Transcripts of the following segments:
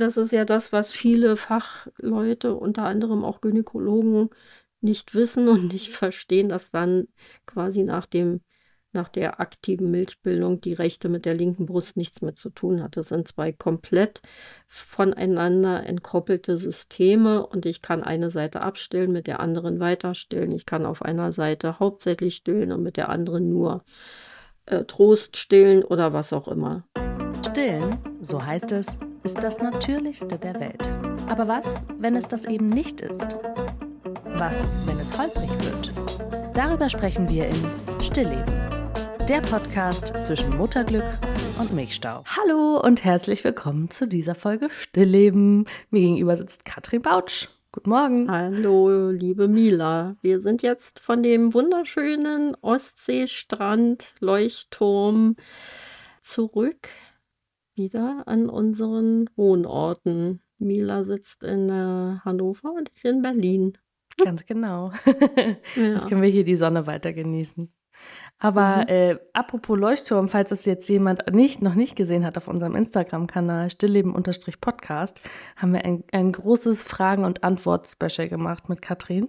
das ist ja das, was viele Fachleute, unter anderem auch Gynäkologen, nicht wissen und nicht verstehen, dass dann quasi nach dem nach der aktiven Milchbildung die rechte mit der linken Brust nichts mehr zu tun hat. Das sind zwei komplett voneinander entkoppelte Systeme und ich kann eine Seite abstillen, mit der anderen weiter stillen. Ich kann auf einer Seite hauptsächlich stillen und mit der anderen nur äh, Trost stillen oder was auch immer. Stillen, so heißt es, ist das Natürlichste der Welt. Aber was, wenn es das eben nicht ist? Was, wenn es holprig wird? Darüber sprechen wir in Stillleben der Podcast zwischen Mutterglück und Milchstau. Hallo und herzlich willkommen zu dieser Folge Stillleben. Mir gegenüber sitzt Katrin Bautsch. Guten Morgen. Hallo, liebe Mila. Wir sind jetzt von dem wunderschönen Ostseestrand Leuchtturm zurück wieder an unseren Wohnorten. Mila sitzt in äh, Hannover und ich in Berlin. Ganz genau. ja. Jetzt können wir hier die Sonne weiter genießen. Aber mhm. äh, apropos Leuchtturm, falls das jetzt jemand nicht, noch nicht gesehen hat auf unserem Instagram-Kanal stillleben-podcast, haben wir ein, ein großes Fragen- und Antwort-Special gemacht mit Katrin.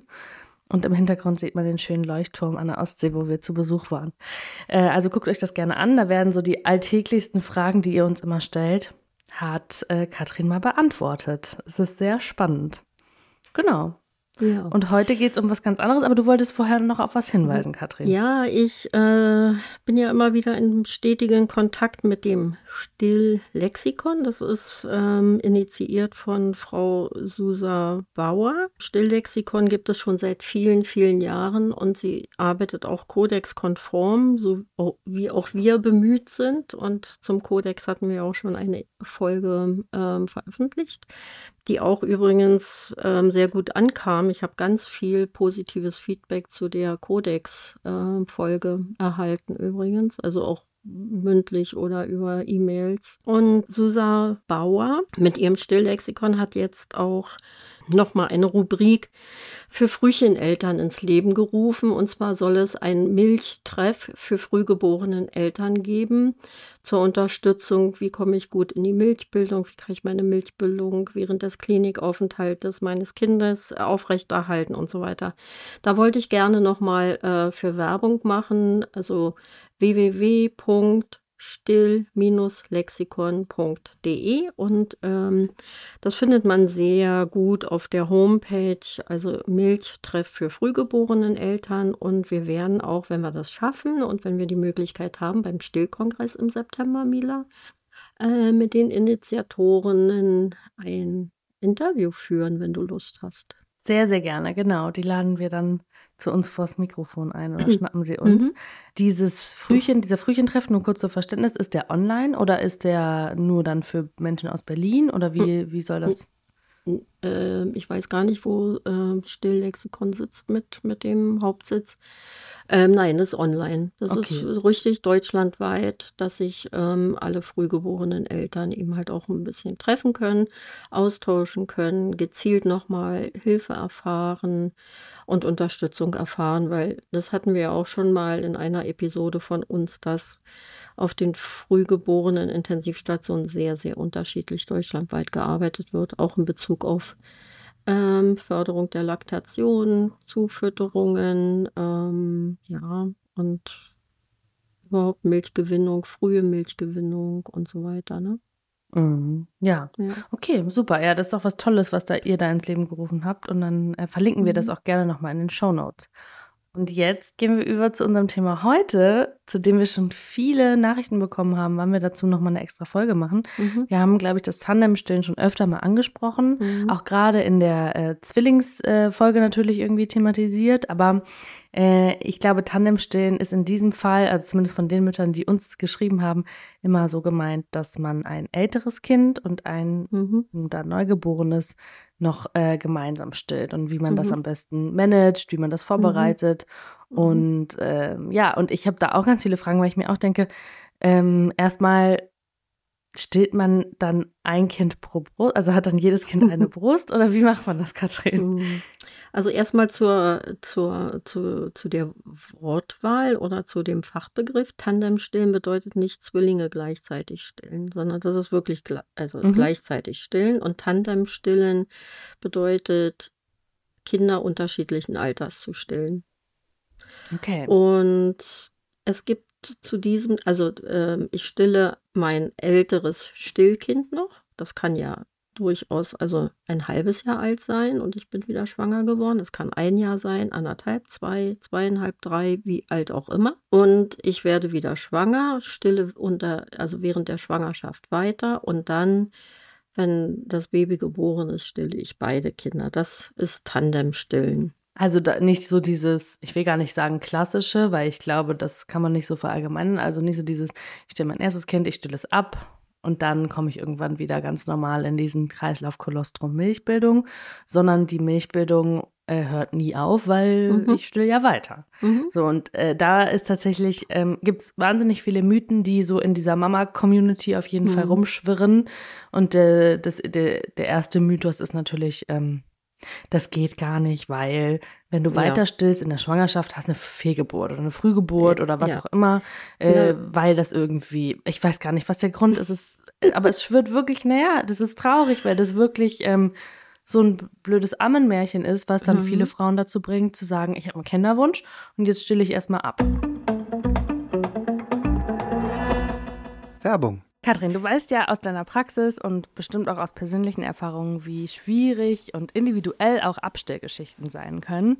Und im Hintergrund sieht man den schönen Leuchtturm an der Ostsee, wo wir zu Besuch waren. Äh, also guckt euch das gerne an. Da werden so die alltäglichsten Fragen, die ihr uns immer stellt, hat äh, Katrin mal beantwortet. Es ist sehr spannend. Genau. Ja. Und heute geht es um was ganz anderes, aber du wolltest vorher noch auf was hinweisen, Katrin. Ja, ich äh, bin ja immer wieder in stetigen Kontakt mit dem Stilllexikon. Das ist ähm, initiiert von Frau Susa Bauer. Stilllexikon gibt es schon seit vielen, vielen Jahren und sie arbeitet auch kodexkonform, so wie auch wir bemüht sind. Und zum Kodex hatten wir auch schon eine Folge ähm, veröffentlicht die auch übrigens ähm, sehr gut ankam. Ich habe ganz viel positives Feedback zu der Codex-Folge äh, erhalten übrigens, also auch mündlich oder über E-Mails. Und Susa Bauer mit ihrem Stilllexikon hat jetzt auch nochmal eine Rubrik für Frühcheneltern ins Leben gerufen. Und zwar soll es ein Milchtreff für frühgeborenen Eltern geben zur Unterstützung, wie komme ich gut in die Milchbildung, wie kann ich meine Milchbildung während des Klinikaufenthaltes meines Kindes aufrechterhalten und so weiter. Da wollte ich gerne nochmal äh, für Werbung machen, also www still-lexikon.de und ähm, das findet man sehr gut auf der Homepage, also Milchtreff für frühgeborenen Eltern und wir werden auch, wenn wir das schaffen und wenn wir die Möglichkeit haben, beim Stillkongress im September, Mila, äh, mit den Initiatorinnen ein Interview führen, wenn du Lust hast. Sehr, sehr gerne, genau. Die laden wir dann zu uns vors Mikrofon ein oder schnappen sie uns. Mhm. Dieses Frühchen, dieser Frühchentreff, nur kurz zur Verständnis, ist der online oder ist der nur dann für Menschen aus Berlin oder wie, wie soll das? Äh, ich weiß gar nicht, wo äh, Stilllexikon sitzt mit, mit dem Hauptsitz. Ähm, nein, das ist online. Das okay. ist richtig deutschlandweit, dass sich ähm, alle frühgeborenen Eltern eben halt auch ein bisschen treffen können, austauschen können, gezielt nochmal Hilfe erfahren und Unterstützung erfahren, weil das hatten wir ja auch schon mal in einer Episode von uns, dass auf den frühgeborenen Intensivstationen sehr, sehr unterschiedlich deutschlandweit gearbeitet wird, auch in Bezug auf ähm, Förderung der Laktation, Zufütterungen, ähm, ja, und überhaupt Milchgewinnung, frühe Milchgewinnung und so weiter, ne? Mhm. Ja. ja. okay, super. Ja, das ist doch was Tolles, was da ihr da ins Leben gerufen habt. Und dann äh, verlinken mhm. wir das mhm. auch gerne nochmal in den Show Notes. Und jetzt gehen wir über zu unserem Thema heute, zu dem wir schon viele Nachrichten bekommen haben, wann wir dazu nochmal eine extra Folge machen. Mhm. Wir haben, glaube ich, das Tandemstillen schon öfter mal angesprochen, mhm. auch gerade in der äh, Zwillingsfolge äh, natürlich irgendwie thematisiert, aber äh, ich glaube, Tandemstillen ist in diesem Fall, also zumindest von den Müttern, die uns geschrieben haben, immer so gemeint, dass man ein älteres Kind und ein mhm. da Neugeborenes noch äh, gemeinsam stillt und wie man mhm. das am besten managt, wie man das vorbereitet. Mhm. Und ähm, ja, und ich habe da auch ganz viele Fragen, weil ich mir auch denke, ähm, erstmal stillt man dann ein Kind pro Brust? Also hat dann jedes Kind eine Brust oder wie macht man das, Katrin? Mm. Also erstmal zur, zur, zu, zu der Wortwahl oder zu dem Fachbegriff. Tandemstillen bedeutet nicht Zwillinge gleichzeitig stillen, sondern das ist wirklich also mhm. gleichzeitig stillen. Und Tandemstillen bedeutet Kinder unterschiedlichen Alters zu stillen. Okay. Und es gibt zu diesem, also äh, ich stille mein älteres Stillkind noch. Das kann ja durchaus also ein halbes Jahr alt sein und ich bin wieder schwanger geworden. Es kann ein Jahr sein, anderthalb, zwei, zweieinhalb, drei, wie alt auch immer. Und ich werde wieder schwanger, stille unter, also während der Schwangerschaft weiter und dann, wenn das Baby geboren ist, stille ich beide Kinder. Das ist Tandem-Stillen. Also nicht so dieses, ich will gar nicht sagen klassische, weil ich glaube, das kann man nicht so verallgemeinern. Also nicht so dieses, ich stelle mein erstes Kind, ich stille es ab und dann komme ich irgendwann wieder ganz normal in diesen Kreislauf Kolostrum Milchbildung, sondern die Milchbildung äh, hört nie auf, weil mhm. ich stille ja weiter. Mhm. So und äh, da ist tatsächlich ähm, gibt es wahnsinnig viele Mythen, die so in dieser Mama-Community auf jeden mhm. Fall rumschwirren. Und äh, das, der, der erste Mythos ist natürlich ähm, das geht gar nicht, weil wenn du weiter stillst in der Schwangerschaft, hast du eine Fehlgeburt oder eine Frühgeburt oder was ja. auch immer, äh, ja. weil das irgendwie, ich weiß gar nicht, was der Grund ist, es, aber es schwirrt wirklich näher. Das ist traurig, weil das wirklich ähm, so ein blödes Ammenmärchen ist, was dann mhm. viele Frauen dazu bringt, zu sagen, ich habe einen Kinderwunsch und jetzt stille ich erstmal ab. Werbung Kathrin, du weißt ja aus deiner Praxis und bestimmt auch aus persönlichen Erfahrungen, wie schwierig und individuell auch Abstellgeschichten sein können.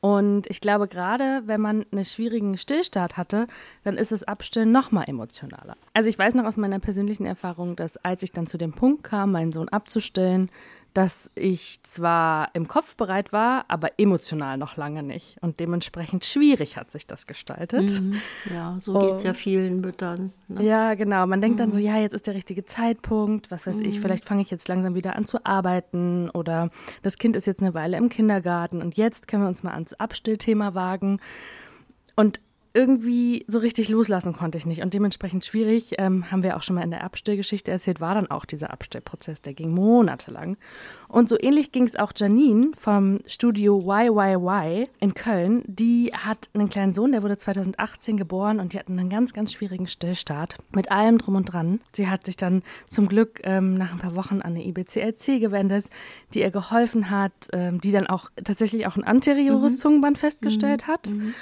Und ich glaube, gerade wenn man einen schwierigen Stillstart hatte, dann ist das Abstillen noch mal emotionaler. Also ich weiß noch aus meiner persönlichen Erfahrung, dass als ich dann zu dem Punkt kam, meinen Sohn abzustillen, dass ich zwar im Kopf bereit war, aber emotional noch lange nicht. Und dementsprechend schwierig hat sich das gestaltet. Mhm. Ja, so geht es ja vielen Müttern. Ne? Ja, genau. Man denkt mhm. dann so, mhm. ja, jetzt ist der richtige Zeitpunkt, was weiß mhm. ich, vielleicht fange ich jetzt langsam wieder an zu arbeiten oder das Kind ist jetzt eine Weile im Kindergarten und jetzt können wir uns mal ans Abstillthema wagen. Und irgendwie so richtig loslassen konnte ich nicht. Und dementsprechend schwierig, ähm, haben wir auch schon mal in der Abstellgeschichte erzählt, war dann auch dieser Abstellprozess. Der ging monatelang. Und so ähnlich ging es auch Janine vom Studio YYY in Köln. Die hat einen kleinen Sohn, der wurde 2018 geboren und die hatten einen ganz, ganz schwierigen Stillstart mit allem drum und dran. Sie hat sich dann zum Glück ähm, nach ein paar Wochen an eine IBCLC gewendet, die ihr geholfen hat, ähm, die dann auch tatsächlich auch ein anteriores mhm. Zungenband festgestellt mhm. hat. Mhm.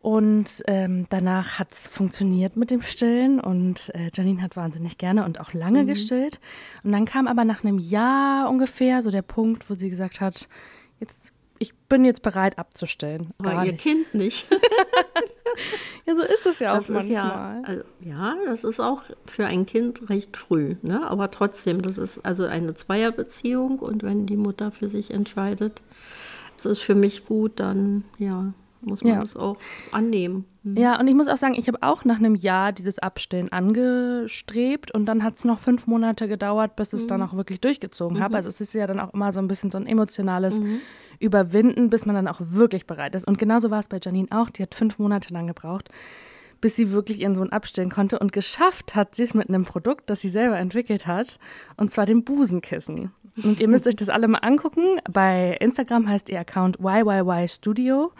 Und ähm, danach hat es funktioniert mit dem Stillen und äh, Janine hat wahnsinnig gerne und auch lange mhm. gestillt. Und dann kam aber nach einem Jahr ungefähr so der Punkt, wo sie gesagt hat, jetzt, ich bin jetzt bereit abzustillen. Aber ihr nicht. Kind nicht. ja, so ist es ja das auch manchmal. Ja, also, ja, das ist auch für ein Kind recht früh. Ne? Aber trotzdem, das ist also eine Zweierbeziehung und wenn die Mutter für sich entscheidet, es ist für mich gut, dann ja muss man ja. das auch annehmen. Mhm. Ja, und ich muss auch sagen, ich habe auch nach einem Jahr dieses Abstellen angestrebt und dann hat es noch fünf Monate gedauert, bis es mhm. dann auch wirklich durchgezogen mhm. habe. Also es ist ja dann auch immer so ein bisschen so ein emotionales mhm. Überwinden, bis man dann auch wirklich bereit ist. Und genauso war es bei Janine auch. Die hat fünf Monate lang gebraucht, bis sie wirklich ihren Sohn abstellen konnte. Und geschafft hat sie es mit einem Produkt, das sie selber entwickelt hat, und zwar dem Busenkissen. Und ihr müsst euch das alle mal angucken. Bei Instagram heißt ihr Account YYY Studio.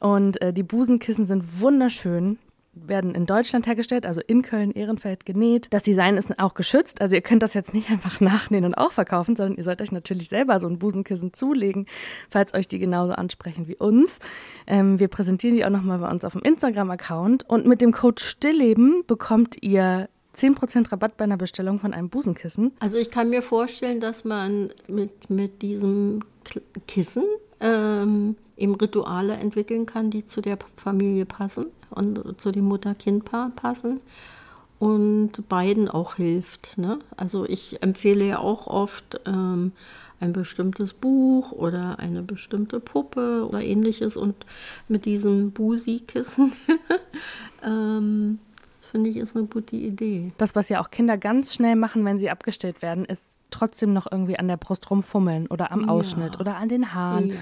Und äh, die Busenkissen sind wunderschön werden in Deutschland hergestellt, also in Köln-Ehrenfeld genäht. Das Design ist auch geschützt, also ihr könnt das jetzt nicht einfach nachnähen und auch verkaufen, sondern ihr sollt euch natürlich selber so ein Busenkissen zulegen, falls euch die genauso ansprechen wie uns. Ähm, wir präsentieren die auch nochmal bei uns auf dem Instagram-Account und mit dem Code Stillleben bekommt ihr 10% Rabatt bei einer Bestellung von einem Busenkissen. Also ich kann mir vorstellen, dass man mit, mit diesem Kissen ähm, eben Rituale entwickeln kann, die zu der Familie passen und zu dem Mutter-Kind-Paar passen und beiden auch hilft. Ne? Also ich empfehle ja auch oft ähm, ein bestimmtes Buch oder eine bestimmte Puppe oder ähnliches und mit diesem Busi-Kissen ähm, finde ich ist eine gute Idee. Das, was ja auch Kinder ganz schnell machen, wenn sie abgestellt werden, ist trotzdem noch irgendwie an der Brust rumfummeln oder am Ausschnitt ja. oder an den Haaren. Ja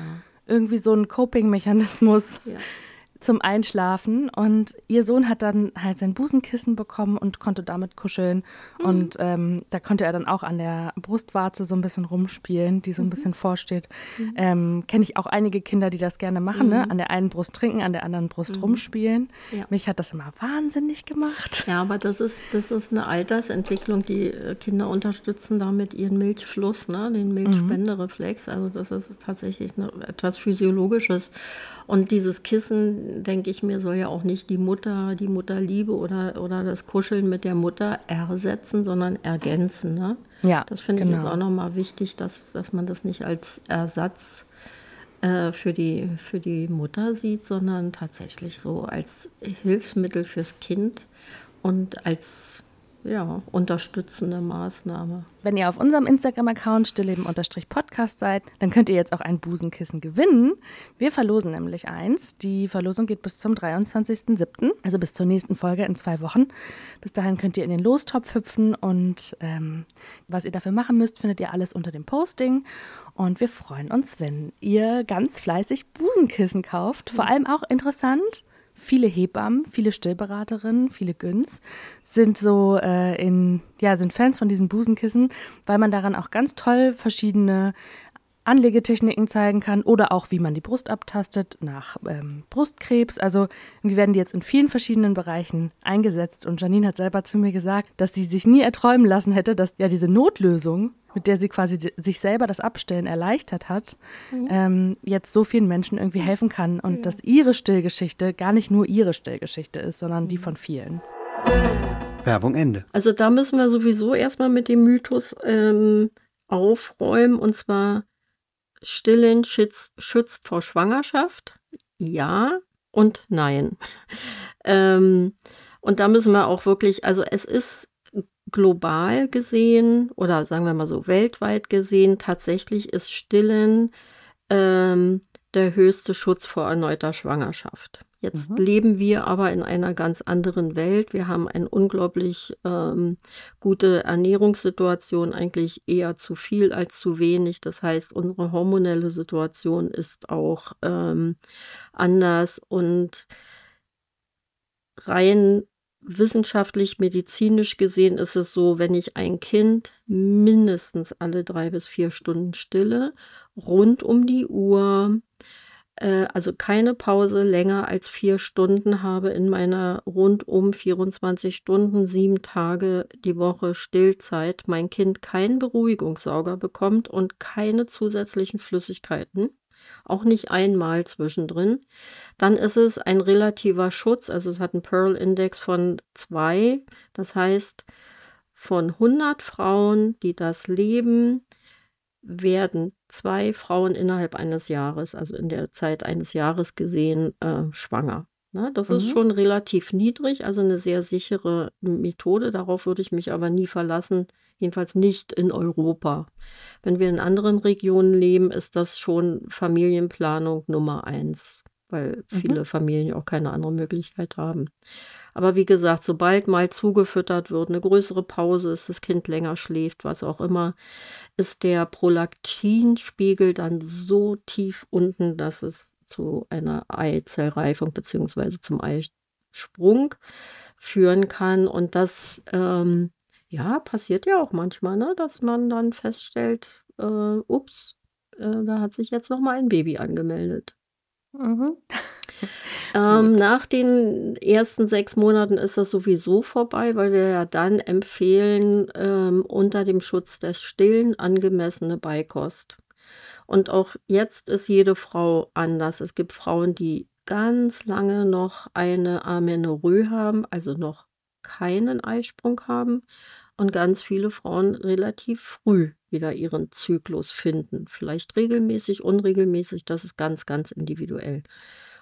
irgendwie so ein Coping-Mechanismus. Ja. Zum Einschlafen. Und ihr Sohn hat dann halt sein Busenkissen bekommen und konnte damit kuscheln. Mhm. Und ähm, da konnte er dann auch an der Brustwarze so ein bisschen rumspielen, die so ein mhm. bisschen vorsteht. Mhm. Ähm, Kenne ich auch einige Kinder, die das gerne machen, ne? Mhm. An der einen Brust trinken, an der anderen Brust mhm. rumspielen. Ja. Mich hat das immer wahnsinnig gemacht. Ja, aber das ist, das ist eine Altersentwicklung, die äh, Kinder unterstützen damit ihren Milchfluss, ne? den mhm. Milchspendereflex. Also das ist tatsächlich eine, etwas Physiologisches. Und dieses Kissen, denke ich mir, soll ja auch nicht die Mutter, die Mutterliebe oder, oder das Kuscheln mit der Mutter ersetzen, sondern ergänzen. Ne? Ja, das finde genau. ich auch nochmal wichtig, dass, dass man das nicht als Ersatz äh, für, die, für die Mutter sieht, sondern tatsächlich so als Hilfsmittel fürs Kind und als ja, unterstützende Maßnahme. Wenn ihr auf unserem Instagram-Account stillleben-podcast seid, dann könnt ihr jetzt auch ein Busenkissen gewinnen. Wir verlosen nämlich eins. Die Verlosung geht bis zum 23.07., also bis zur nächsten Folge in zwei Wochen. Bis dahin könnt ihr in den Lostopf hüpfen und ähm, was ihr dafür machen müsst, findet ihr alles unter dem Posting. Und wir freuen uns, wenn ihr ganz fleißig Busenkissen kauft. Vor allem auch interessant, viele Hebammen, viele Stillberaterinnen, viele Güns sind so äh, in, ja, sind Fans von diesen Busenkissen, weil man daran auch ganz toll verschiedene Anlegetechniken zeigen kann oder auch, wie man die Brust abtastet nach ähm, Brustkrebs. Also wir werden die jetzt in vielen verschiedenen Bereichen eingesetzt. Und Janine hat selber zu mir gesagt, dass sie sich nie erträumen lassen hätte, dass ja diese Notlösung mit der sie quasi sich selber das Abstellen erleichtert hat, mhm. ähm, jetzt so vielen Menschen irgendwie helfen kann und ja. dass ihre Stillgeschichte gar nicht nur ihre Stillgeschichte ist, sondern mhm. die von vielen. Werbung Ende. Also da müssen wir sowieso erstmal mit dem Mythos ähm, aufräumen und zwar Stillen schützt, schützt vor Schwangerschaft. Ja und nein. ähm, und da müssen wir auch wirklich, also es ist global gesehen oder sagen wir mal so weltweit gesehen, tatsächlich ist Stillen ähm, der höchste Schutz vor erneuter Schwangerschaft. Jetzt mhm. leben wir aber in einer ganz anderen Welt. Wir haben eine unglaublich ähm, gute Ernährungssituation, eigentlich eher zu viel als zu wenig. Das heißt, unsere hormonelle Situation ist auch ähm, anders und rein wissenschaftlich, medizinisch gesehen ist es so, wenn ich ein Kind mindestens alle drei bis vier Stunden stille, rund um die Uhr, äh, also keine Pause länger als vier Stunden habe in meiner rundum 24 Stunden, sieben Tage die Woche Stillzeit, mein Kind keinen Beruhigungssauger bekommt und keine zusätzlichen Flüssigkeiten, auch nicht einmal zwischendrin, dann ist es ein relativer Schutz, also es hat einen Pearl-Index von 2, das heißt, von 100 Frauen, die das leben, werden zwei Frauen innerhalb eines Jahres, also in der Zeit eines Jahres gesehen, äh, schwanger. Ne? Das mhm. ist schon relativ niedrig, also eine sehr sichere Methode. Darauf würde ich mich aber nie verlassen, jedenfalls nicht in Europa. Wenn wir in anderen Regionen leben, ist das schon Familienplanung Nummer eins, weil mhm. viele Familien auch keine andere Möglichkeit haben. Aber wie gesagt, sobald mal zugefüttert wird, eine größere Pause ist, das Kind länger schläft, was auch immer, ist der Prolaktinspiegel dann so tief unten, dass es zu einer Eizellreifung bzw. zum Eisprung führen kann. Und das ähm, ja, passiert ja auch manchmal, ne, dass man dann feststellt, äh, ups, äh, da hat sich jetzt noch mal ein Baby angemeldet. Mhm. ähm, nach den ersten sechs Monaten ist das sowieso vorbei, weil wir ja dann empfehlen, ähm, unter dem Schutz des Stillen angemessene Beikost. Und auch jetzt ist jede Frau anders. Es gibt Frauen, die ganz lange noch eine Amenorrhoe haben, also noch keinen Eisprung haben und ganz viele Frauen relativ früh wieder ihren Zyklus finden. Vielleicht regelmäßig, unregelmäßig, das ist ganz, ganz individuell.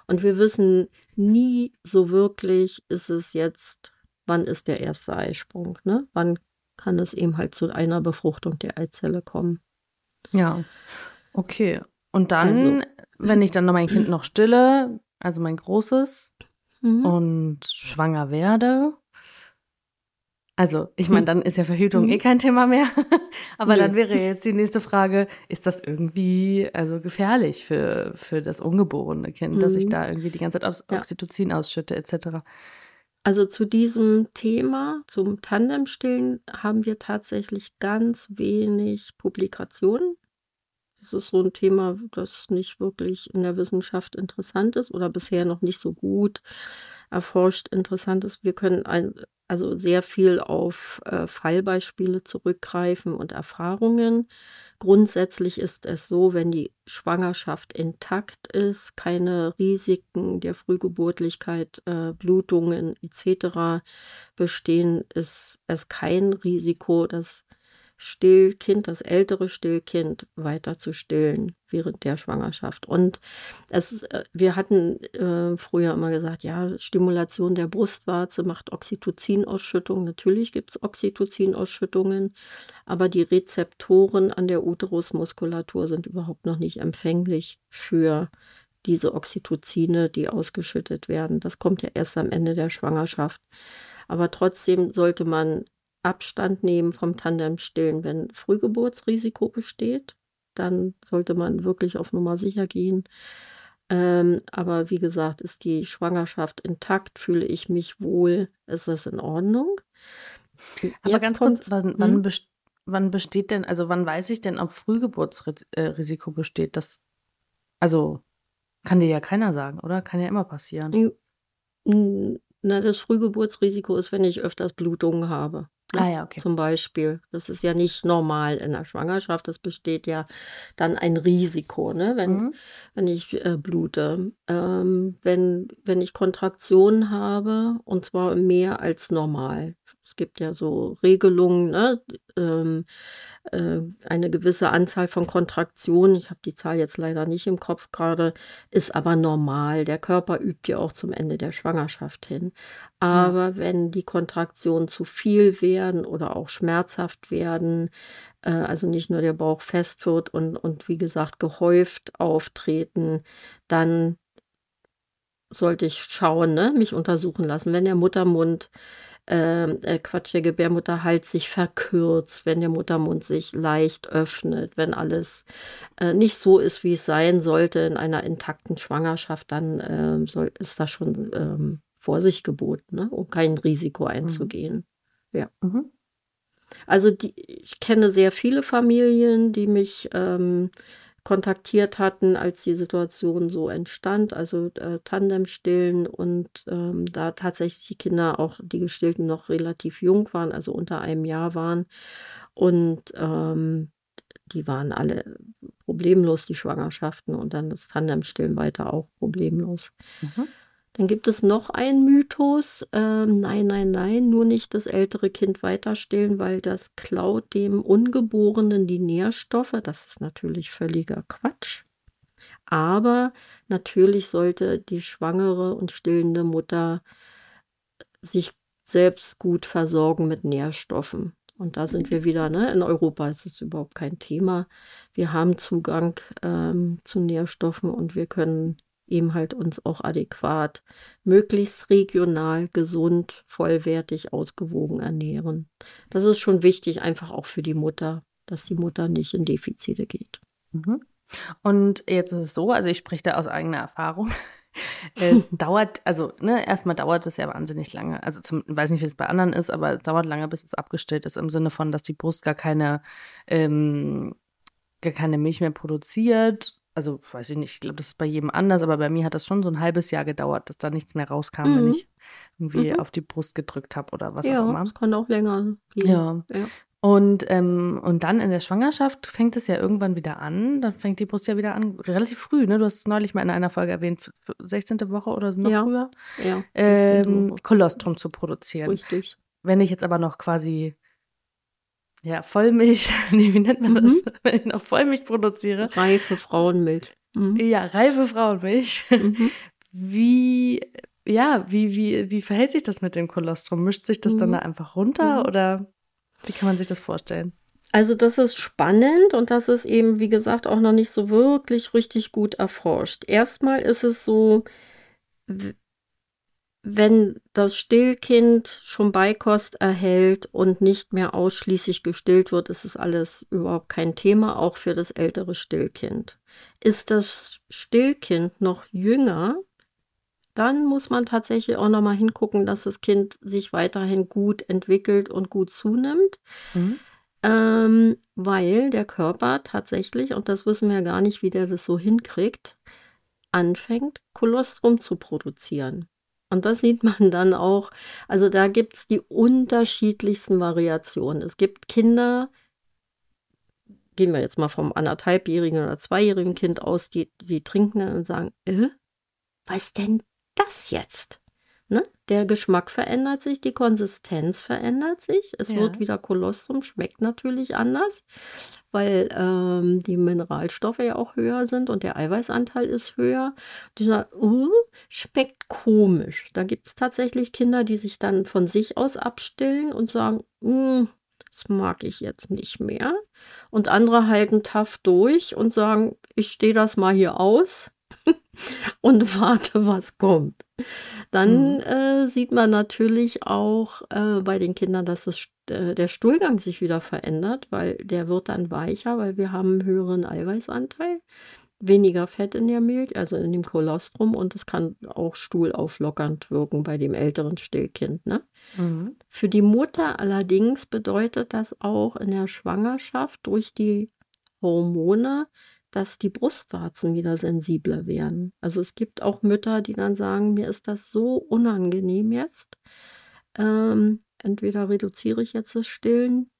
Und wir wissen nie so wirklich, ist es jetzt, wann ist der erste Eisprung, ne? Wann kann es eben halt zu einer Befruchtung der Eizelle kommen. Ja, okay. Und dann, also, wenn ich dann noch mein Kind noch stille, also mein Großes, mhm. und schwanger werde, Also, ich meine, dann ist ja Verhütung mhm. eh kein Thema mehr. Aber Nö. dann wäre jetzt die nächste Frage, ist das irgendwie also gefährlich für, für das ungeborene Kind, mhm. dass ich mhm. da irgendwie die ganze Zeit aus Oxytocin ja. ausschütte, etc.? Also zu diesem Thema, zum Tandemstillen, haben wir tatsächlich ganz wenig Publikationen. Das ist so ein Thema, das nicht wirklich in der Wissenschaft interessant ist oder bisher noch nicht so gut erforscht interessant ist. Wir können ein, also sehr viel auf äh, Fallbeispiele zurückgreifen und Erfahrungen. Grundsätzlich ist es so, wenn die Schwangerschaft intakt ist, keine Risiken der Frühgeburtlichkeit, äh, Blutungen etc. bestehen, ist es kein Risiko, dass Stillkind, das ältere Stillkind weiter zu stillen während der Schwangerschaft. Und es, äh, wir hatten äh, früher immer gesagt, ja, Stimulation der Brustwarze macht Oxytocin-Ausschüttung. Natürlich gibt es Oxytocin-Ausschüttungen, aber die Rezeptoren an der Uterusmuskulatur sind überhaupt noch nicht empfänglich für diese Oxytocine, die ausgeschüttet werden. Das kommt ja erst am Ende der Schwangerschaft. Aber trotzdem sollte man Abstand nehmen vom Tandemstillen. Wenn Frühgeburtsrisiko besteht, dann sollte man wirklich auf Nummer sicher gehen. Ähm, aber wie gesagt, ist die Schwangerschaft intakt, fühle ich mich wohl, ist das in Ordnung. Aber Jetzt ganz kurz, wann, wann, hm? best wann, besteht denn, also wann weiß ich denn, ob Frühgeburtsrisiko besteht? Das, also kann dir ja keiner sagen, oder? Kann ja immer passieren. Na, das Frühgeburtsrisiko ist, wenn ich öfters Blutungen habe. Ah ja, okay. Zum Beispiel. Das ist ja nicht normal in der Schwangerschaft. Das besteht ja dann ein Risiko, ne? wenn, mhm. wenn ich äh, blute. Ähm, wenn, wenn ich Kontraktionen habe, und zwar mehr als normal. Es gibt ja so Regelungen, ne? ähm, äh, eine gewisse Anzahl von Kontraktionen, ich habe die Zahl jetzt leider nicht im Kopf gerade, ist aber normal. Der Körper übt ja auch zum Ende der Schwangerschaft hin. Aber ja. wenn die Kontraktionen zu viel werden oder auch schmerzhaft werden, äh, also nicht nur der Bauch fest wird und, und wie gesagt gehäuft auftreten, dann sollte ich schauen, ne, mich untersuchen lassen. Wenn der Muttermund äh, Quatsch, der Gebärmutterhals sich verkürzt, wenn der Muttermund sich leicht öffnet, wenn alles äh, nicht so ist, wie es sein sollte in einer intakten Schwangerschaft, dann äh, soll, ist das schon ähm, Vorsicht geboten, ne? um kein Risiko mhm. einzugehen. Mhm. Ja. Mhm. Also die, ich kenne sehr viele Familien, die mich ähm, kontaktiert hatten, als die Situation so entstand, also äh, Tandemstillen und ähm, da tatsächlich die Kinder auch, die Gestillten noch relativ jung waren, also unter einem Jahr waren und ähm, die waren alle problemlos, die Schwangerschaften und dann das Tandemstillen weiter auch problemlos. Mhm. Dann gibt es noch einen Mythos. Ähm, nein, nein, nein, nur nicht das ältere Kind weiter stillen, weil das klaut dem Ungeborenen die Nährstoffe. Das ist natürlich völliger Quatsch. Aber natürlich sollte die schwangere und stillende Mutter sich selbst gut versorgen mit Nährstoffen. Und da sind wir wieder, ne? In Europa ist es überhaupt kein Thema. Wir haben Zugang ähm, zu Nährstoffen und wir können eben halt uns auch adäquat, möglichst regional, gesund, vollwertig, ausgewogen ernähren. Das ist schon wichtig, einfach auch für die Mutter, dass die Mutter nicht in Defizite geht. Mhm. Und jetzt ist es so, also ich spreche da aus eigener Erfahrung. es dauert, also ne, erstmal dauert es ja wahnsinnig lange. Also zum, weiß nicht, wie es bei anderen ist, aber es dauert lange, bis es abgestellt ist, im Sinne von, dass die Brust gar keine, ähm, gar keine Milch mehr produziert also weiß ich nicht, ich glaube, das ist bei jedem anders, aber bei mir hat das schon so ein halbes Jahr gedauert, dass da nichts mehr rauskam, mhm. wenn ich irgendwie mhm. auf die Brust gedrückt habe oder was ja, auch immer. Das kann auch länger gehen. Ja. ja. Und, ähm, und dann in der Schwangerschaft fängt es ja irgendwann wieder an. Dann fängt die Brust ja wieder an, relativ früh, ne? Du hast es neulich mal in einer Folge erwähnt, 16. Woche oder noch ja. früher, ja. Ähm, Kolostrum zu produzieren. Richtig. Wenn ich jetzt aber noch quasi ja, Vollmilch, nee, wie nennt man das, mhm. wenn ich noch Vollmilch produziere? Reife Frauenmilch. Mhm. Ja, reife Frauenmilch. Mhm. Wie, ja, wie, wie, wie verhält sich das mit dem Kolostrum? Mischt sich das dann mhm. da einfach runter mhm. oder wie kann man sich das vorstellen? Also das ist spannend und das ist eben, wie gesagt, auch noch nicht so wirklich richtig gut erforscht. Erstmal ist es so, wenn das Stillkind schon Beikost erhält und nicht mehr ausschließlich gestillt wird, ist es alles überhaupt kein Thema, auch für das ältere Stillkind. Ist das Stillkind noch jünger, dann muss man tatsächlich auch noch mal hingucken, dass das Kind sich weiterhin gut entwickelt und gut zunimmt. Mhm. Ähm, weil der Körper tatsächlich, und das wissen wir ja gar nicht, wie der das so hinkriegt, anfängt, Kolostrum zu produzieren. Und das sieht man dann auch, also da gibt es die unterschiedlichsten Variationen. Es gibt Kinder, gehen wir jetzt mal vom anderthalbjährigen oder zweijährigen Kind aus, die, die trinken dann und sagen, äh, was denn das jetzt? Ne? Der Geschmack verändert sich, die Konsistenz verändert sich. Es ja. wird wieder Kolostrum, schmeckt natürlich anders, weil ähm, die Mineralstoffe ja auch höher sind und der Eiweißanteil ist höher. Die sagen, uh, schmeckt komisch. Da gibt es tatsächlich Kinder, die sich dann von sich aus abstillen und sagen, mm, das mag ich jetzt nicht mehr. Und andere halten tough durch und sagen, ich stehe das mal hier aus und warte, was kommt. Dann mhm. äh, sieht man natürlich auch äh, bei den Kindern, dass das, äh, der Stuhlgang sich wieder verändert, weil der wird dann weicher, weil wir haben einen höheren Eiweißanteil, weniger Fett in der Milch, also in dem Kolostrum und es kann auch stuhlauflockernd wirken bei dem älteren Stillkind. Ne? Mhm. Für die Mutter allerdings bedeutet das auch in der Schwangerschaft durch die Hormone dass die Brustwarzen wieder sensibler werden. Also es gibt auch Mütter, die dann sagen, mir ist das so unangenehm jetzt. Ähm, entweder reduziere ich jetzt das Stillen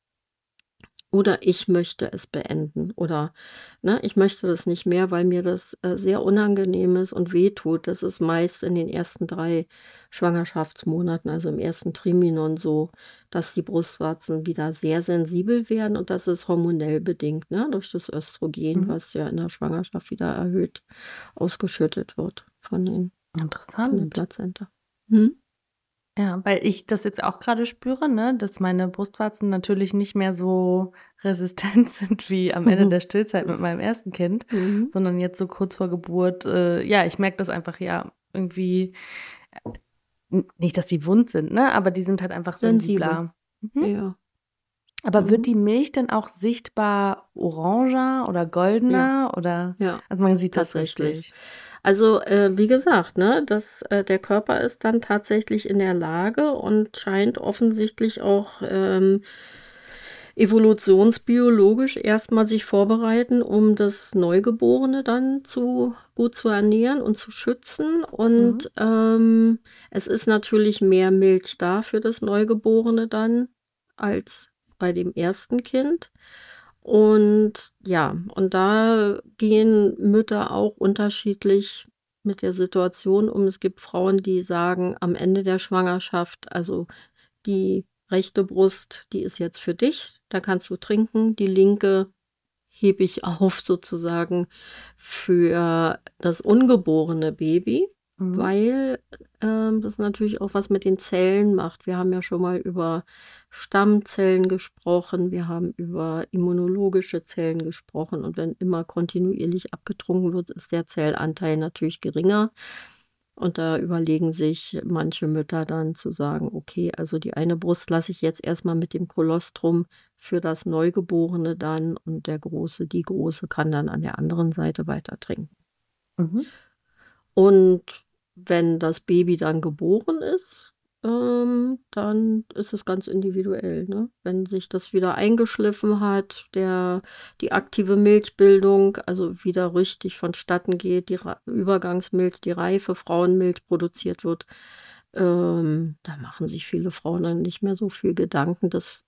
oder ich möchte es beenden oder ne, ich möchte das nicht mehr, weil mir das äh, sehr unangenehm ist und wehtut. Das ist meist in den ersten drei Schwangerschaftsmonaten, also im ersten Triminon so, dass die Brustwarzen wieder sehr sensibel werden und das ist hormonell bedingt, ne, durch das Östrogen, mhm. was ja in der Schwangerschaft wieder erhöht ausgeschüttet wird von den, Interessant. Von den Plazenta. Hm? Ja, weil ich das jetzt auch gerade spüre, ne, dass meine Brustwarzen natürlich nicht mehr so resistent sind wie am Ende der Stillzeit mit meinem ersten Kind, mhm. sondern jetzt so kurz vor Geburt, äh, ja, ich merke das einfach ja irgendwie, äh, nicht, dass die wund sind, ne, aber die sind halt einfach sensibler. Mhm. Ja. Aber mhm. wird die Milch dann auch sichtbar oranger oder goldener ja. oder? Ja. Also man sieht das richtig. Also äh, wie gesagt, ne, das, äh, der Körper ist dann tatsächlich in der Lage und scheint offensichtlich auch ähm, evolutionsbiologisch erstmal sich vorbereiten, um das Neugeborene dann zu gut zu ernähren und zu schützen. Und mhm. ähm, es ist natürlich mehr Milch da für das Neugeborene dann als bei dem ersten Kind. Und ja, und da gehen Mütter auch unterschiedlich mit der Situation um. Es gibt Frauen, die sagen am Ende der Schwangerschaft, also die rechte Brust, die ist jetzt für dich, da kannst du trinken, die linke hebe ich auf sozusagen für das ungeborene Baby. Mhm. Weil ähm, das natürlich auch was mit den Zellen macht. Wir haben ja schon mal über Stammzellen gesprochen, wir haben über immunologische Zellen gesprochen und wenn immer kontinuierlich abgetrunken wird, ist der Zellanteil natürlich geringer. Und da überlegen sich manche Mütter dann zu sagen, okay, also die eine Brust lasse ich jetzt erstmal mit dem Kolostrum für das Neugeborene dann und der große, die große kann dann an der anderen Seite weiter trinken. Mhm. Und wenn das Baby dann geboren ist, ähm, dann ist es ganz individuell. Ne? Wenn sich das wieder eingeschliffen hat, der, die aktive Milchbildung, also wieder richtig vonstatten geht, die Ra Übergangsmilch, die reife Frauenmilch produziert wird, ähm, da machen sich viele Frauen dann nicht mehr so viel Gedanken. Das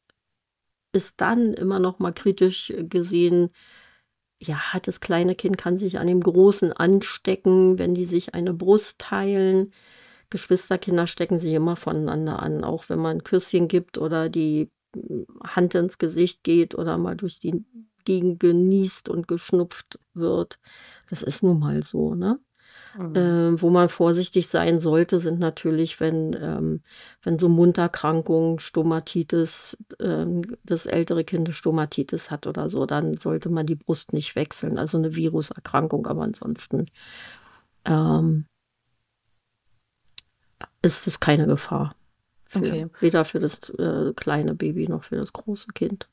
ist dann immer noch mal kritisch gesehen, ja, das kleine Kind kann sich an dem Großen anstecken, wenn die sich eine Brust teilen. Geschwisterkinder stecken sich immer voneinander an, auch wenn man ein Küsschen gibt oder die hm, Hand ins Gesicht geht oder mal durch die Gegend genießt und geschnupft wird. Das ist nun mal so, ne? Mhm. Ähm, wo man vorsichtig sein sollte, sind natürlich, wenn, ähm, wenn so Munterkrankungen, Stomatitis, ähm, das ältere Kind Stomatitis hat oder so, dann sollte man die Brust nicht wechseln. Also eine Viruserkrankung, aber ansonsten ähm, ist es keine Gefahr. Für, okay. Weder für das äh, kleine Baby noch für das große Kind.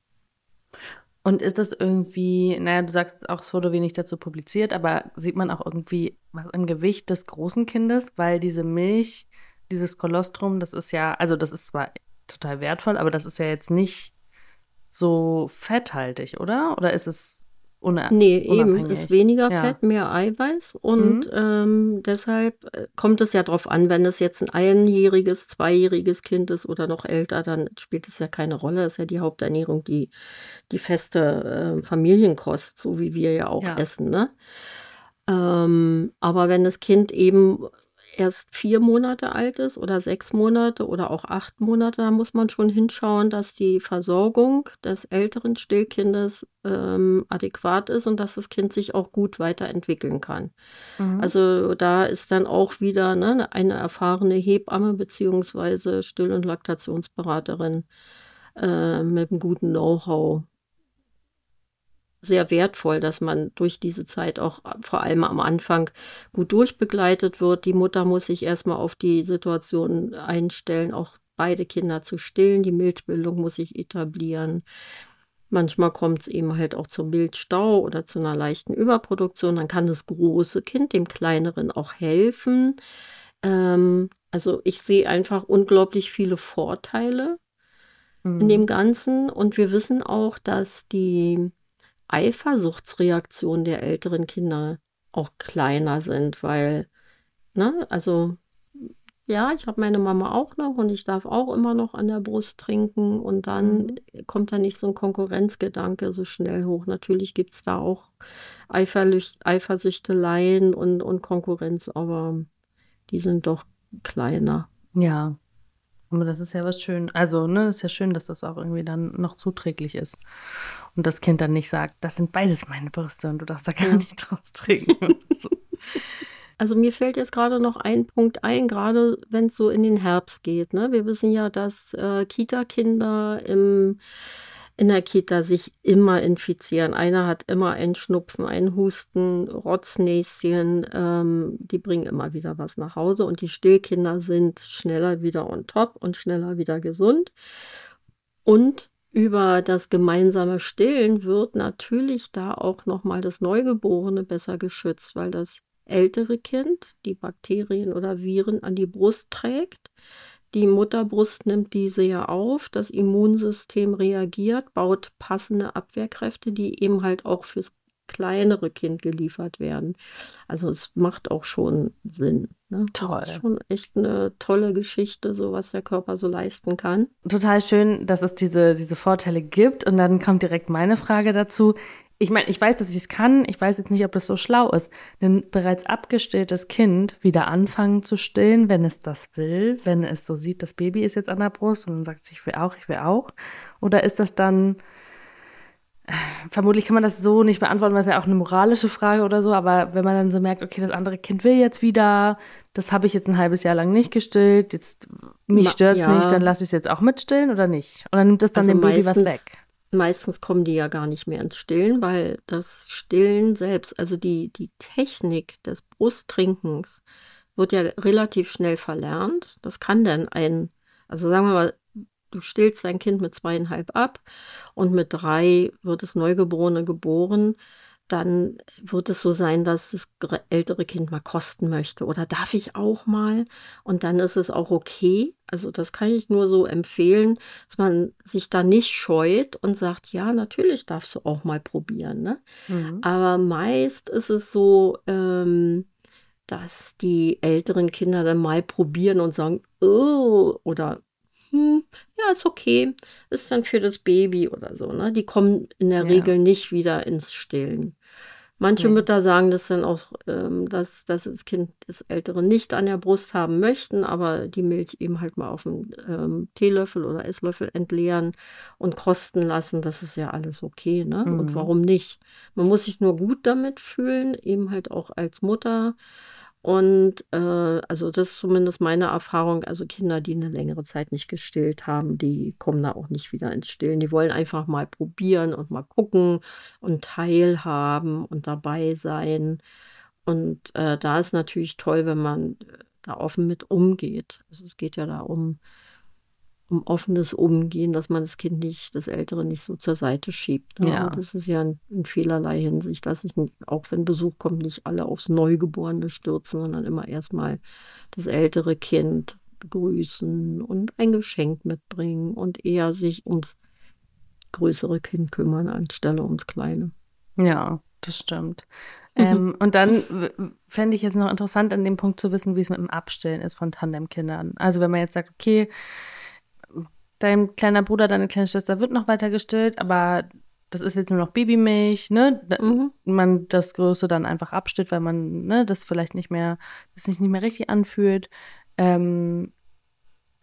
Und ist das irgendwie, naja, du sagst auch, es wurde wenig dazu publiziert, aber sieht man auch irgendwie was im Gewicht des großen Kindes? Weil diese Milch, dieses Kolostrum, das ist ja, also das ist zwar total wertvoll, aber das ist ja jetzt nicht so fetthaltig, oder? Oder ist es Una nee, eben ist weniger ja. Fett, mehr Eiweiß und mhm. ähm, deshalb äh, kommt es ja darauf an, wenn es jetzt ein einjähriges, zweijähriges Kind ist oder noch älter, dann spielt es ja keine Rolle. Das ist ja die Haupternährung, die, die feste äh, Familienkost, so wie wir ja auch ja. essen. Ne? Ähm, aber wenn das Kind eben erst vier Monate alt ist oder sechs Monate oder auch acht Monate, da muss man schon hinschauen, dass die Versorgung des älteren Stillkindes ähm, adäquat ist und dass das Kind sich auch gut weiterentwickeln kann. Mhm. Also da ist dann auch wieder ne, eine erfahrene Hebamme bzw. Still- und Laktationsberaterin äh, mit einem guten Know-how sehr wertvoll, dass man durch diese Zeit auch vor allem am Anfang gut durchbegleitet wird. Die Mutter muss sich erstmal auf die Situation einstellen, auch beide Kinder zu stillen. Die Milchbildung muss sich etablieren. Manchmal kommt es eben halt auch zum Milchstau oder zu einer leichten Überproduktion. Dann kann das große Kind dem kleineren auch helfen. Ähm, also ich sehe einfach unglaublich viele Vorteile mhm. in dem Ganzen. Und wir wissen auch, dass die Eifersuchtsreaktionen der älteren Kinder auch kleiner sind, weil, ne, also ja, ich habe meine Mama auch noch und ich darf auch immer noch an der Brust trinken und dann mhm. kommt da nicht so ein Konkurrenzgedanke so schnell hoch. Natürlich gibt es da auch Eifersüchteleien und, und Konkurrenz, aber die sind doch kleiner. Ja, aber das ist ja was schön. Also, ne, ist ja schön, dass das auch irgendwie dann noch zuträglich ist. Und das Kind dann nicht sagt, das sind beides meine Brüste und du darfst da gar ja. nicht draus trinken. so. Also mir fällt jetzt gerade noch ein Punkt ein, gerade wenn es so in den Herbst geht. Ne? Wir wissen ja, dass äh, Kita-Kinder im in der Kita sich immer infizieren. Einer hat immer einen Schnupfen, einen Husten, Rotznäschen. Ähm, die bringen immer wieder was nach Hause und die Stillkinder sind schneller wieder on top und schneller wieder gesund. Und über das gemeinsame Stillen wird natürlich da auch nochmal das Neugeborene besser geschützt, weil das ältere Kind die Bakterien oder Viren an die Brust trägt. Die Mutterbrust nimmt diese ja auf, das Immunsystem reagiert, baut passende Abwehrkräfte, die eben halt auch fürs kleinere Kind geliefert werden. Also es macht auch schon Sinn. Ne? Toll. Das ist schon echt eine tolle Geschichte, so was der Körper so leisten kann. Total schön, dass es diese, diese Vorteile gibt. Und dann kommt direkt meine Frage dazu ich meine, ich weiß, dass ich es kann. Ich weiß jetzt nicht, ob das so schlau ist. Ein bereits abgestilltes Kind wieder anfangen zu stillen, wenn es das will, wenn es so sieht, das Baby ist jetzt an der Brust und dann sagt sich, ich will auch, ich will auch. Oder ist das dann, vermutlich kann man das so nicht beantworten, weil es ja auch eine moralische Frage oder so, aber wenn man dann so merkt, okay, das andere Kind will jetzt wieder, das habe ich jetzt ein halbes Jahr lang nicht gestillt, jetzt mich stört es ja. nicht, dann lasse ich es jetzt auch mitstillen oder nicht? Oder nimmt es dann also dem Baby was weg? Meistens kommen die ja gar nicht mehr ins Stillen, weil das Stillen selbst, also die, die Technik des Brusttrinkens, wird ja relativ schnell verlernt. Das kann dann ein, also sagen wir mal, du stillst dein Kind mit zweieinhalb ab und mit drei wird das Neugeborene geboren dann wird es so sein, dass das ältere Kind mal kosten möchte oder darf ich auch mal? Und dann ist es auch okay. Also das kann ich nur so empfehlen, dass man sich da nicht scheut und sagt, ja, natürlich darfst du auch mal probieren. Ne? Mhm. Aber meist ist es so, ähm, dass die älteren Kinder dann mal probieren und sagen, oh, oder hm, ja, ist okay, ist dann für das Baby oder so. Ne? Die kommen in der ja. Regel nicht wieder ins Stillen. Manche nee. Mütter sagen das dann auch, ähm, dass, dass das Kind das Ältere nicht an der Brust haben möchten, aber die Milch eben halt mal auf dem ähm, Teelöffel oder Esslöffel entleeren und kosten lassen. Das ist ja alles okay, ne? Mhm. Und warum nicht? Man muss sich nur gut damit fühlen, eben halt auch als Mutter. Und äh, also das ist zumindest meine Erfahrung. Also Kinder, die eine längere Zeit nicht gestillt haben, die kommen da auch nicht wieder ins Stillen. Die wollen einfach mal probieren und mal gucken und teilhaben und dabei sein. Und äh, da ist natürlich toll, wenn man da offen mit umgeht. Also es geht ja da um, um offenes Umgehen, dass man das Kind nicht, das Ältere nicht so zur Seite schiebt. Ne? Ja. das ist ja in, in, vielerlei Hinsicht, dass ich, auch wenn Besuch kommt, nicht alle aufs Neugeborene stürzen, sondern immer erstmal das ältere Kind begrüßen und ein Geschenk mitbringen und eher sich ums größere Kind kümmern, anstelle ums kleine. Ja, das stimmt. Mhm. Ähm, und dann fände ich jetzt noch interessant, an dem Punkt zu wissen, wie es mit dem Abstillen ist von Tandemkindern. Also wenn man jetzt sagt, okay, dein kleiner Bruder, deine kleine Schwester wird noch weiter gestillt, aber das ist jetzt nur noch Babymilch, ne? Da, mhm. Man das Größte dann einfach abstillt, weil man ne, das vielleicht nicht mehr, das sich nicht mehr richtig anfühlt. Ähm,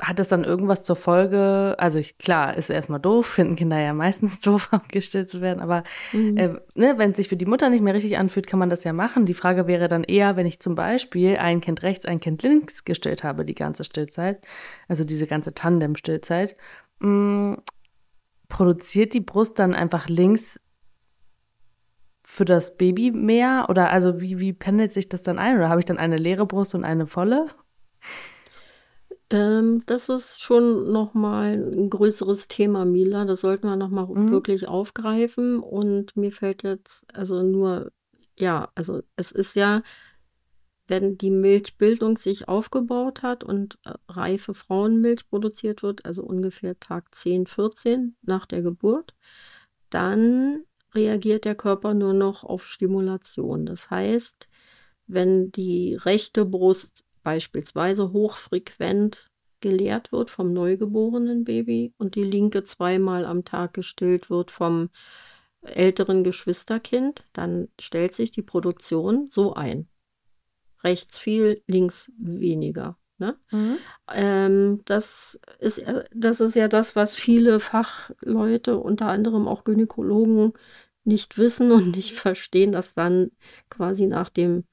hat das dann irgendwas zur Folge? Also ich, klar, ist erstmal doof, finden Kinder ja meistens doof, abgestillt zu werden, aber mhm. äh, ne, wenn es sich für die Mutter nicht mehr richtig anfühlt, kann man das ja machen. Die Frage wäre dann eher, wenn ich zum Beispiel ein Kind rechts, ein Kind links gestillt habe, die ganze Stillzeit, also diese ganze Tandem-Stillzeit, mm, produziert die Brust dann einfach links für das Baby mehr? Oder also wie, wie pendelt sich das dann ein? Oder habe ich dann eine leere Brust und eine volle? Ähm, das ist schon nochmal ein größeres Thema, Mila. Das sollten wir nochmal Mhm. wirklich aufgreifen. Und mir fällt jetzt also nur, ja, also es ist ja, wenn die Milchbildung sich aufgebaut hat und äh, reife Frauenmilch produziert wird, also ungefähr Tag 10, 14 nach der Geburt, dann reagiert der Körper nur noch auf Stimulation. Das heißt, wenn die rechte Brust beispielsweise hochfrequent geleert wird vom neugeborenen Baby und die linke zweimal am Tag gestillt wird vom älteren Geschwisterkind, dann stellt sich die Produktion so ein. Rechts viel, links weniger. Ne? Mhm. Ähm, das, ist, das ist ja das, was viele Fachleute, unter anderem auch Gynäkologen, nicht wissen und nicht verstehen, dass dann quasi nach dem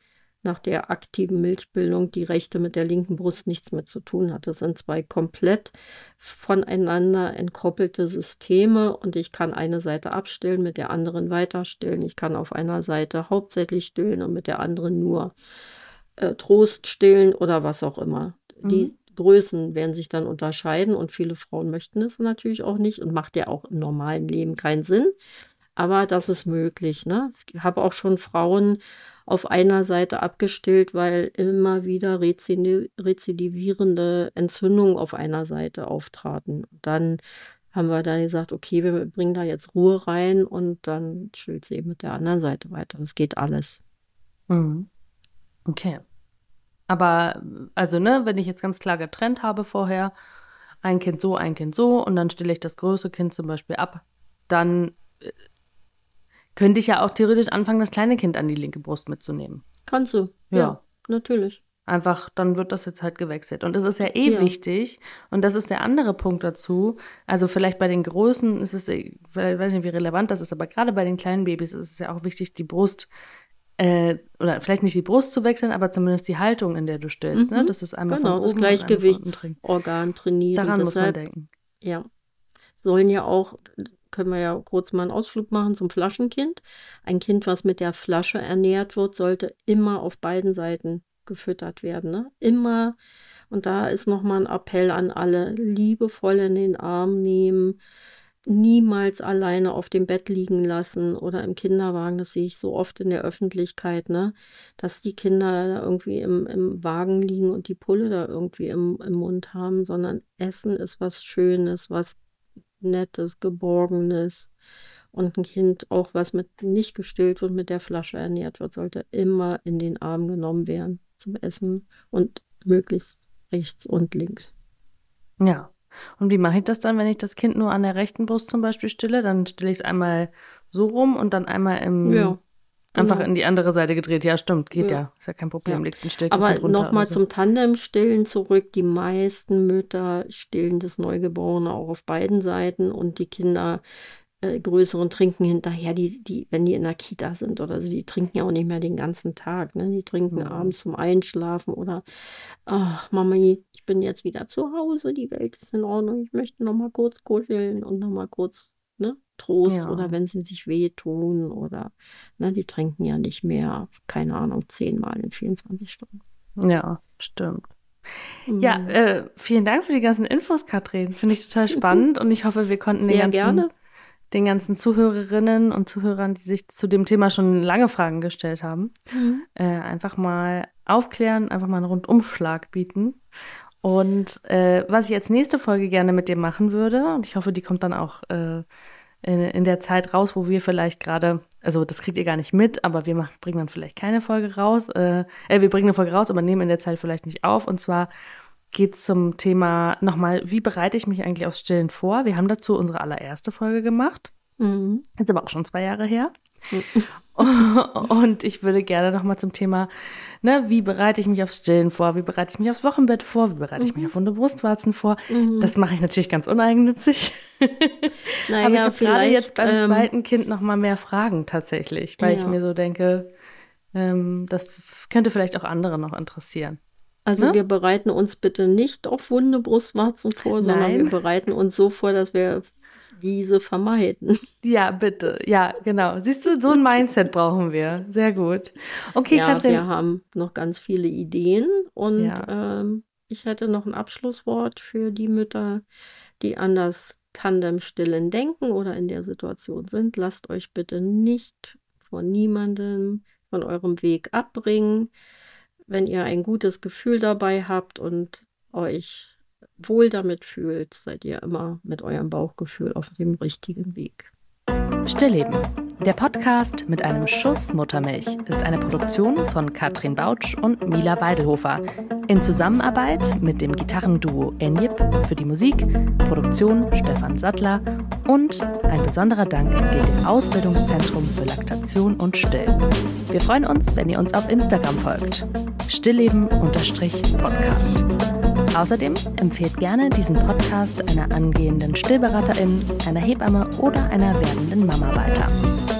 nach der aktiven Milchbildung die rechte mit der linken Brust nichts mehr zu tun hat. Das sind zwei komplett voneinander entkoppelte Systeme und ich kann eine Seite abstillen, mit der anderen weiter stillen. Ich kann auf einer Seite hauptsächlich stillen und mit der anderen nur äh, Trost stillen oder was auch immer. Mhm. Die Größen werden sich dann unterscheiden und viele Frauen möchten es natürlich auch nicht und macht ja auch im normalen Leben keinen Sinn. Aber das ist möglich. Ne? Ich habe auch schon Frauen auf einer Seite abgestillt, weil immer wieder rezidivierende Entzündungen auf einer Seite auftraten. Dann haben wir da gesagt, okay, wir bringen da jetzt Ruhe rein und dann stillt sie eben mit der anderen Seite weiter. Das geht alles. Mhm. Okay. Aber, also, ne, wenn ich jetzt ganz klar getrennt habe vorher, ein Kind so, ein Kind so und dann stelle ich das größte Kind zum Beispiel ab, dann äh, könnte ich ja auch theoretisch anfangen, das kleine Kind an die linke Brust mitzunehmen. Kannst du. Ja, ja natürlich. Einfach, dann wird das jetzt halt gewechselt. Und es ist ja eh ja. wichtig, und das ist der andere Punkt dazu. Also vielleicht bei den Größen ist es, ich weiß nicht, wie relevant das ist, aber gerade bei den kleinen Babys ist es ja auch wichtig, die Brust, äh, oder vielleicht nicht die Brust zu wechseln, aber zumindest die Haltung, in der du stillst. Ne? Mhm. Ne? Das ist einmal genau, das Gleichgewichtsorgan trainieren. Daran muss man denken. Ja. Sollen ja auch können wir ja kurz mal einen Ausflug machen zum Flaschenkind. Ein Kind, was mit der Flasche ernährt wird, sollte immer auf beiden Seiten gefüttert werden. Ne? Immer. Und da ist nochmal ein Appell an alle, liebevoll in den Arm nehmen, niemals alleine auf dem Bett liegen lassen oder im Kinderwagen. Das sehe ich so oft in der Öffentlichkeit, ne? dass die Kinder irgendwie im, im Wagen liegen und die Pulle da irgendwie im, im Mund haben, sondern Essen ist was Schönes, was Nettes, Geborgenes. Und ein Kind, auch was mit nicht gestillt wird, mit der Flasche ernährt wird, sollte immer in den Arm genommen werden zum Essen und möglichst rechts und links. Ja. Und wie mache ich das dann, wenn ich das Kind nur an der rechten Brust zum Beispiel stille? Dann stille ich es einmal so rum und dann einmal im ja. Einfach genau. in die andere Seite gedreht. Ja, stimmt, geht ja. ja. Ist ja kein Problem. Ja. Legst ein Stillkissen Aber nochmal so. zum Tandem-Stillen zurück. Die meisten Mütter stillen das Neugeborene auch auf beiden Seiten und die Kinder äh, größeren trinken hinterher, die, die, wenn die in der Kita sind oder so, die trinken ja auch nicht mehr den ganzen Tag. Ne? Die trinken ja. abends zum Einschlafen oder ach, Mama, ich bin jetzt wieder zu Hause, die Welt ist in Ordnung, ich möchte nochmal kurz kuscheln und nochmal kurz ne, Trost ja. oder wenn sie sich wehtun oder ne, die trinken ja nicht mehr, keine Ahnung, zehnmal in 24 Stunden. Ja, stimmt. Mhm. Ja, äh, vielen Dank für die ganzen Infos, Katrin. Finde ich total spannend und ich hoffe, wir konnten den ganzen, gerne. den ganzen Zuhörerinnen und Zuhörern, die sich zu dem Thema schon lange Fragen gestellt haben, mhm. äh, einfach mal aufklären, einfach mal einen Rundumschlag bieten. Und äh, was ich als nächste Folge gerne mit dir machen würde, und ich hoffe, die kommt dann auch äh, in, in, der Zeit raus, wo wir vielleicht gerade, also das kriegt ihr gar nicht mit, aber wir machen, bringen dann vielleicht keine Folge raus. Äh, äh, wir bringen eine Folge raus, aber nehmen in der Zeit vielleicht nicht auf. Und zwar geht es zum Thema nochmal, wie bereite ich mich eigentlich aufs Stillen vor? Wir haben dazu unsere allererste Folge gemacht. Mhm. Jetzt aber auch schon zwei Jahre her. Und ich würde gerne nochmal zum Thema, ne, wie bereite ich mich aufs Stillen vor, wie bereite ich mich aufs Wochenbett vor, wie bereite mhm. ich mich mhm. auf Wunde Brustwarzen vor. Mhm. Das mache ich natürlich ganz uneigennützig. Naja, Aber ich habe gerade jetzt beim ähm, zweiten Kind nochmal mehr Fragen tatsächlich, weil ja. ich mir so denke, ähm, das könnte vielleicht auch andere noch interessieren. Also ne? wir bereiten uns bitte nicht auf Wunde Brustwarzen vor, sondern Nein. wir bereiten uns so vor, dass wir diese vermeiden. Ja, bitte. Ja, genau. Siehst du, so ein Mindset brauchen wir. Sehr gut. Okay, ja, Katrin. Wir haben noch ganz viele Ideen und ja. ähm, ich hätte noch ein Abschlusswort für die Mütter, die an das Tandem-Stillen denken oder in der Situation sind. Lasst euch bitte nicht von niemandem von eurem Weg abbringen. Wenn ihr ein gutes Gefühl dabei habt und euch wohl damit fühlt, seid ihr immer mit eurem Bauchgefühl auf dem richtigen Weg. Stillleben. Der Podcast mit einem Schuss Muttermilch ist eine Produktion von Katrin Bautsch und Mila Weidelhofer in Zusammenarbeit mit dem Gitarrenduo Enjip für die Musik, Produktion Stefan Sattler und ein besonderer Dank gilt dem Ausbildungszentrum für Laktation und Still. Wir freuen uns, wenn ihr uns auf Instagram folgt. Stillleben-Podcast. Außerdem empfehlt gerne diesen Podcast einer angehenden Stillberaterin, einer Hebamme oder einer werdenden Mama weiter.